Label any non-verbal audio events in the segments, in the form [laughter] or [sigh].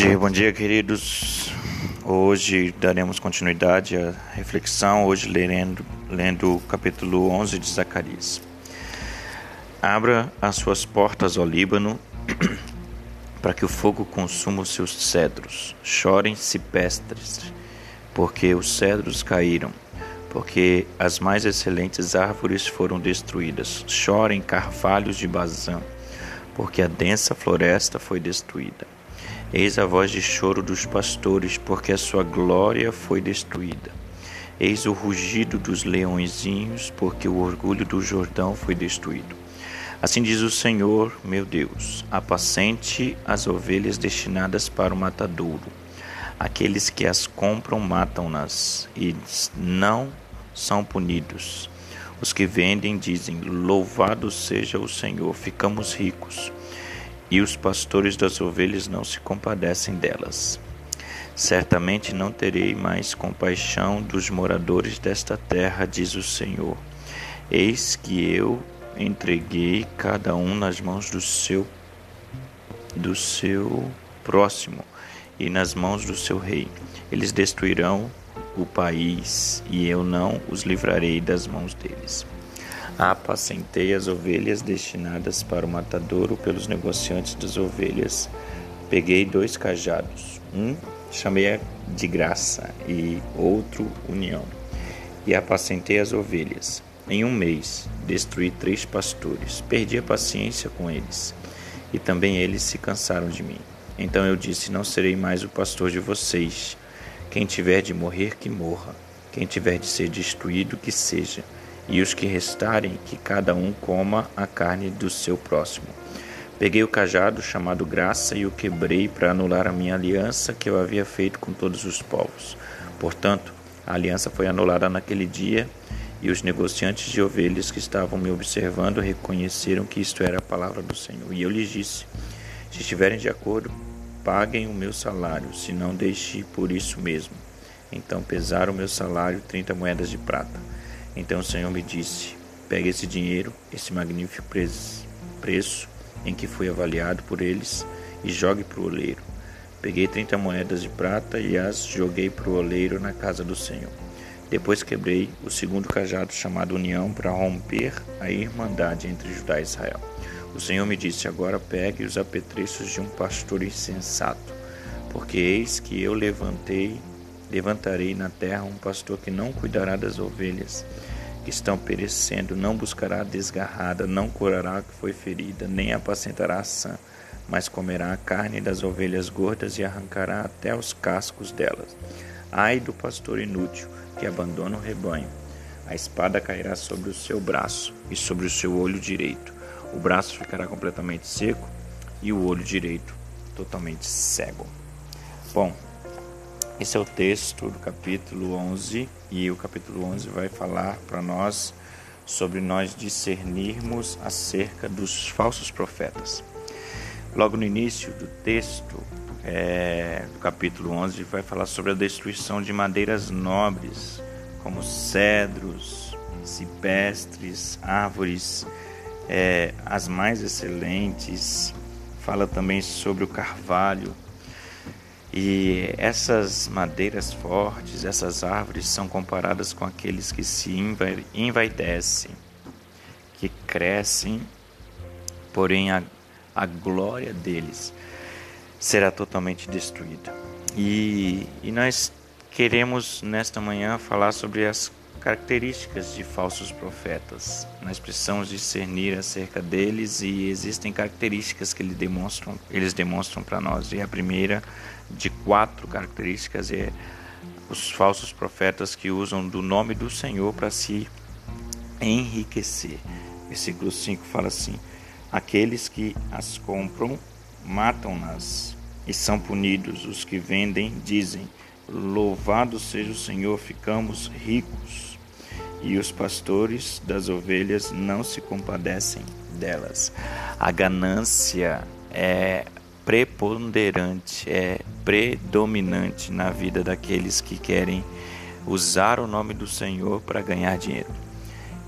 dia, bom dia, queridos. Hoje daremos continuidade à reflexão, hoje lendo, lendo o capítulo 11 de Zacarias. Abra as suas portas ao Líbano, [clears throat] para que o fogo consuma os seus cedros. Chorem cipestres, porque os cedros caíram, porque as mais excelentes árvores foram destruídas. Chorem carvalhos de Bazã, porque a densa floresta foi destruída. Eis a voz de choro dos pastores, porque a sua glória foi destruída. Eis o rugido dos leõezinhos, porque o orgulho do Jordão foi destruído. Assim diz o Senhor, meu Deus: apacente as ovelhas destinadas para o matadouro. Aqueles que as compram matam-nas e não são punidos. Os que vendem dizem: Louvado seja o Senhor, ficamos ricos e os pastores das ovelhas não se compadecem delas. Certamente não terei mais compaixão dos moradores desta terra, diz o Senhor. Eis que eu entreguei cada um nas mãos do seu do seu próximo e nas mãos do seu rei. Eles destruirão o país e eu não os livrarei das mãos deles. Apacentei as ovelhas destinadas para o matadouro pelos negociantes das ovelhas. Peguei dois cajados, um chamei de graça e outro união. E apacentei as ovelhas. Em um mês, destruí três pastores. Perdi a paciência com eles. E também eles se cansaram de mim. Então eu disse: Não serei mais o pastor de vocês. Quem tiver de morrer, que morra. Quem tiver de ser destruído, que seja e os que restarem, que cada um coma a carne do seu próximo. Peguei o cajado chamado graça e o quebrei para anular a minha aliança que eu havia feito com todos os povos. Portanto, a aliança foi anulada naquele dia, e os negociantes de ovelhas que estavam me observando reconheceram que isto era a palavra do Senhor. E eu lhes disse: Se estiverem de acordo, paguem o meu salário, se não deixe por isso mesmo. Então pesaram o meu salário trinta moedas de prata. Então o Senhor me disse: Pegue esse dinheiro, esse magnífico preço em que fui avaliado por eles, e jogue para o oleiro. Peguei trinta moedas de prata e as joguei para o oleiro na casa do Senhor. Depois quebrei o segundo cajado chamado União para romper a irmandade entre Judá e Israel. O Senhor me disse: Agora pegue os apetrechos de um pastor insensato, porque eis que eu levantei Levantarei na terra um pastor que não cuidará das ovelhas que estão perecendo, não buscará a desgarrada, não curará a que foi ferida, nem apacentará a sã, mas comerá a carne das ovelhas gordas e arrancará até os cascos delas. Ai do pastor inútil que abandona o rebanho. A espada cairá sobre o seu braço e sobre o seu olho direito. O braço ficará completamente seco e o olho direito totalmente cego. Bom, esse é o texto do capítulo 11 e o capítulo 11 vai falar para nós sobre nós discernirmos acerca dos falsos profetas. Logo no início do texto é, do capítulo 11 vai falar sobre a destruição de madeiras nobres, como cedros, cipestres, árvores é, as mais excelentes. Fala também sobre o carvalho, e essas madeiras fortes, essas árvores são comparadas com aqueles que se envaidecem, que crescem, porém a, a glória deles será totalmente destruída. E, e nós queremos nesta manhã falar sobre as características de falsos profetas. Nós precisamos discernir acerca deles e existem características que eles demonstram, eles demonstram para nós. E a primeira de quatro características é os falsos profetas que usam do nome do Senhor para se enriquecer. Versículo 5 fala assim: Aqueles que as compram matam-nas e são punidos. Os que vendem dizem: Louvado seja o Senhor, ficamos ricos e os pastores das ovelhas não se compadecem delas. A ganância é preponderante, é predominante na vida daqueles que querem usar o nome do Senhor para ganhar dinheiro.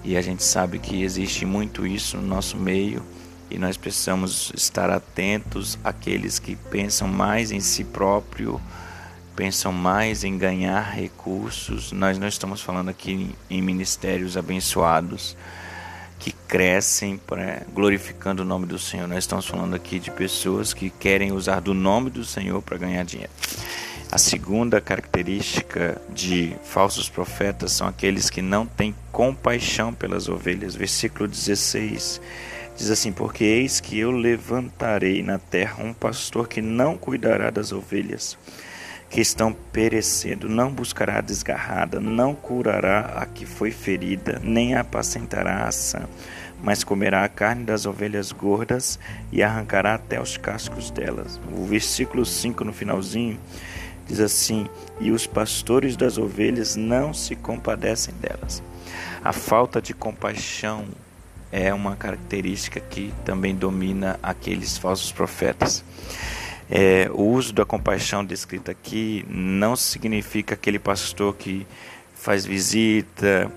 E a gente sabe que existe muito isso no nosso meio e nós precisamos estar atentos àqueles que pensam mais em si próprio, pensam mais em ganhar recursos. Nós não estamos falando aqui em ministérios abençoados que crescem glorificando o nome do Senhor. Nós estamos falando aqui de pessoas que querem usar do nome do Senhor para ganhar dinheiro. A segunda característica de falsos profetas são aqueles que não têm compaixão pelas ovelhas. Versículo 16 diz assim: Porque eis que eu levantarei na terra um pastor que não cuidará das ovelhas que estão perecendo, não buscará a desgarrada, não curará a que foi ferida, nem apacentará a sã, mas comerá a carne das ovelhas gordas e arrancará até os cascos delas. O versículo 5 no finalzinho Diz assim: E os pastores das ovelhas não se compadecem delas. A falta de compaixão é uma característica que também domina aqueles falsos profetas. É, o uso da compaixão descrito aqui não significa aquele pastor que faz visita,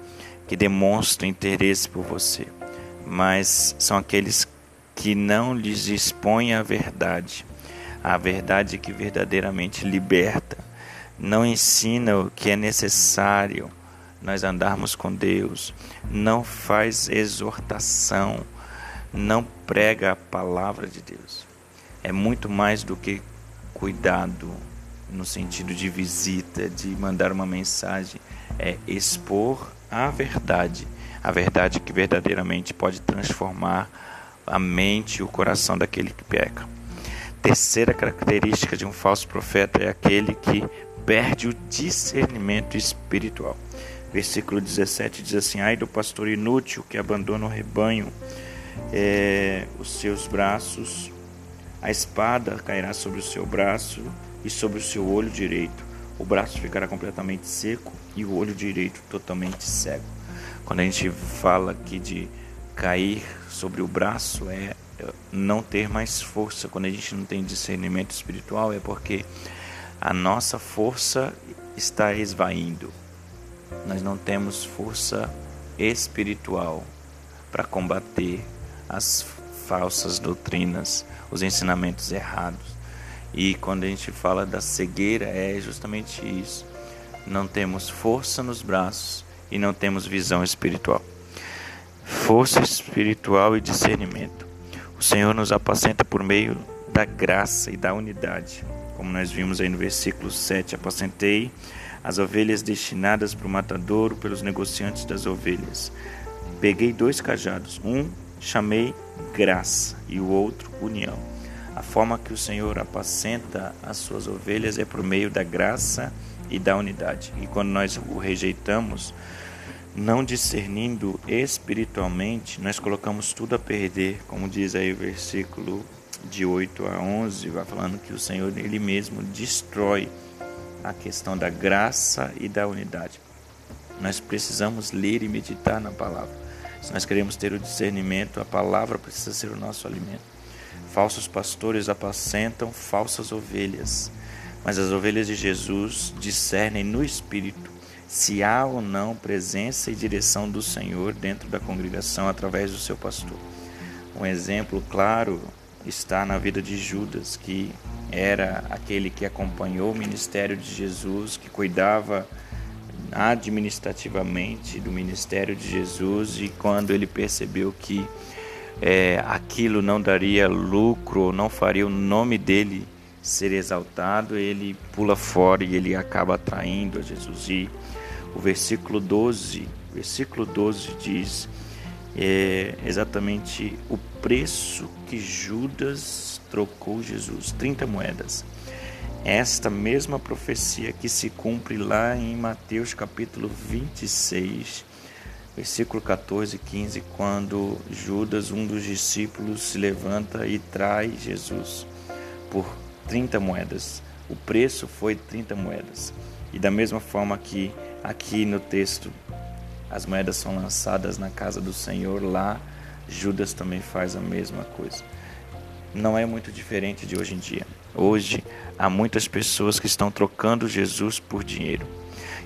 que demonstra interesse por você, mas são aqueles que não lhes expõem a verdade a verdade que verdadeiramente liberta. Não ensina o que é necessário nós andarmos com Deus, não faz exortação, não prega a palavra de Deus. É muito mais do que cuidado no sentido de visita, de mandar uma mensagem, é expor a verdade, a verdade que verdadeiramente pode transformar a mente e o coração daquele que peca. Terceira característica de um falso profeta é aquele que perde o discernimento espiritual. Versículo 17 diz assim: Ai do pastor inútil que abandona o rebanho, é, os seus braços, a espada cairá sobre o seu braço e sobre o seu olho direito. O braço ficará completamente seco e o olho direito totalmente cego. Quando a gente fala aqui de cair sobre o braço, é não ter mais força. Quando a gente não tem discernimento espiritual, é porque a nossa força está esvaindo. Nós não temos força espiritual para combater as falsas doutrinas, os ensinamentos errados. E quando a gente fala da cegueira, é justamente isso. Não temos força nos braços e não temos visão espiritual. Força espiritual e discernimento. O Senhor nos apacenta por meio da graça e da unidade. Como nós vimos aí no versículo 7, apacentei as ovelhas destinadas para o matadouro pelos negociantes das ovelhas. Peguei dois cajados, um chamei graça e o outro união. A forma que o Senhor apacenta as suas ovelhas é por meio da graça e da unidade. E quando nós o rejeitamos, não discernindo espiritualmente, nós colocamos tudo a perder, como diz aí o versículo de 8 a 11, vai falando que o Senhor ele mesmo destrói a questão da graça e da unidade. Nós precisamos ler e meditar na palavra. Se nós queremos ter o discernimento, a palavra precisa ser o nosso alimento. Falsos pastores apacentam falsas ovelhas, mas as ovelhas de Jesus discernem no espírito se há ou não presença e direção do Senhor dentro da congregação através do seu pastor. Um exemplo claro está na vida de Judas, que era aquele que acompanhou o ministério de Jesus, que cuidava administrativamente do ministério de Jesus e quando ele percebeu que é, aquilo não daria lucro, não faria o nome dele ser exaltado, ele pula fora e ele acaba atraindo a Jesus. E o versículo 12, versículo 12 diz é, exatamente o preço que Judas trocou Jesus, 30 moedas. Esta mesma profecia que se cumpre lá em Mateus capítulo 26, versículo 14 e 15, quando Judas, um dos discípulos, se levanta e traz Jesus por 30 moedas. O preço foi 30 moedas. E da mesma forma que aqui no texto as moedas são lançadas na casa do Senhor, lá Judas também faz a mesma coisa. Não é muito diferente de hoje em dia. Hoje há muitas pessoas que estão trocando Jesus por dinheiro.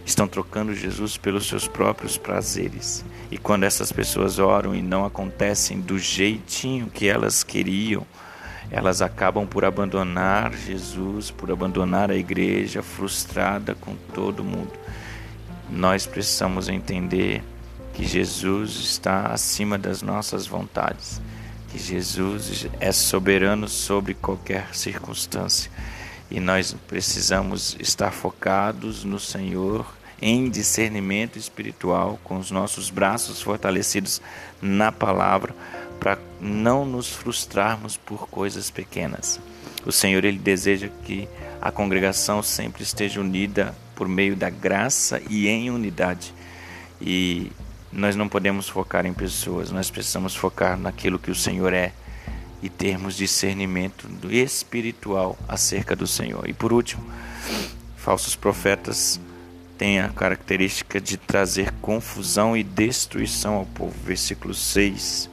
estão trocando Jesus pelos seus próprios prazeres. E quando essas pessoas oram e não acontecem do jeitinho que elas queriam, elas acabam por abandonar Jesus, por abandonar a igreja, frustrada com todo mundo. Nós precisamos entender que Jesus está acima das nossas vontades, que Jesus é soberano sobre qualquer circunstância e nós precisamos estar focados no Senhor em discernimento espiritual, com os nossos braços fortalecidos na palavra, para não nos frustrarmos por coisas pequenas. O Senhor ele deseja que a congregação sempre esteja unida por meio da graça e em unidade. E nós não podemos focar em pessoas, nós precisamos focar naquilo que o Senhor é e termos discernimento espiritual acerca do Senhor. E por último, falsos profetas têm a característica de trazer confusão e destruição ao povo. Versículo 6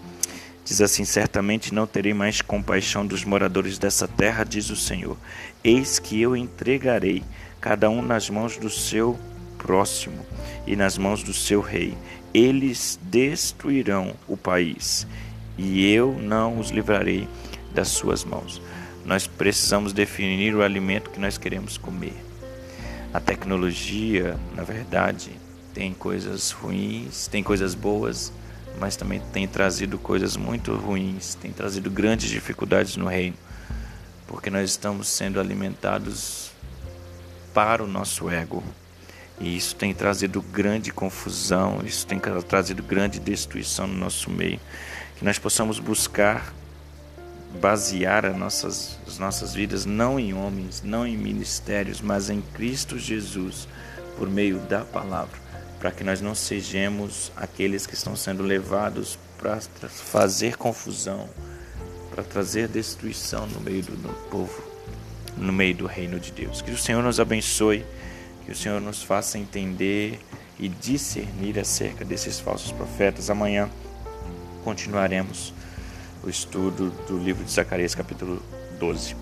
diz assim: Certamente não terei mais compaixão dos moradores dessa terra, diz o Senhor. Eis que eu entregarei cada um nas mãos do seu próximo e nas mãos do seu rei. Eles destruirão o país e eu não os livrarei das suas mãos. Nós precisamos definir o alimento que nós queremos comer. A tecnologia, na verdade, tem coisas ruins, tem coisas boas, mas também tem trazido coisas muito ruins, tem trazido grandes dificuldades no reino, porque nós estamos sendo alimentados para o nosso ego. E isso tem trazido grande confusão, isso tem trazido grande destruição no nosso meio que nós possamos buscar basear as nossas, as nossas vidas não em homens, não em ministérios, mas em Cristo Jesus, por meio da palavra, para que nós não sejamos aqueles que estão sendo levados para fazer confusão, para trazer destruição no meio do, do povo, no meio do reino de Deus. Que o Senhor nos abençoe, que o Senhor nos faça entender e discernir acerca desses falsos profetas. Amanhã continuaremos o estudo do livro de Zacarias, capítulo 12.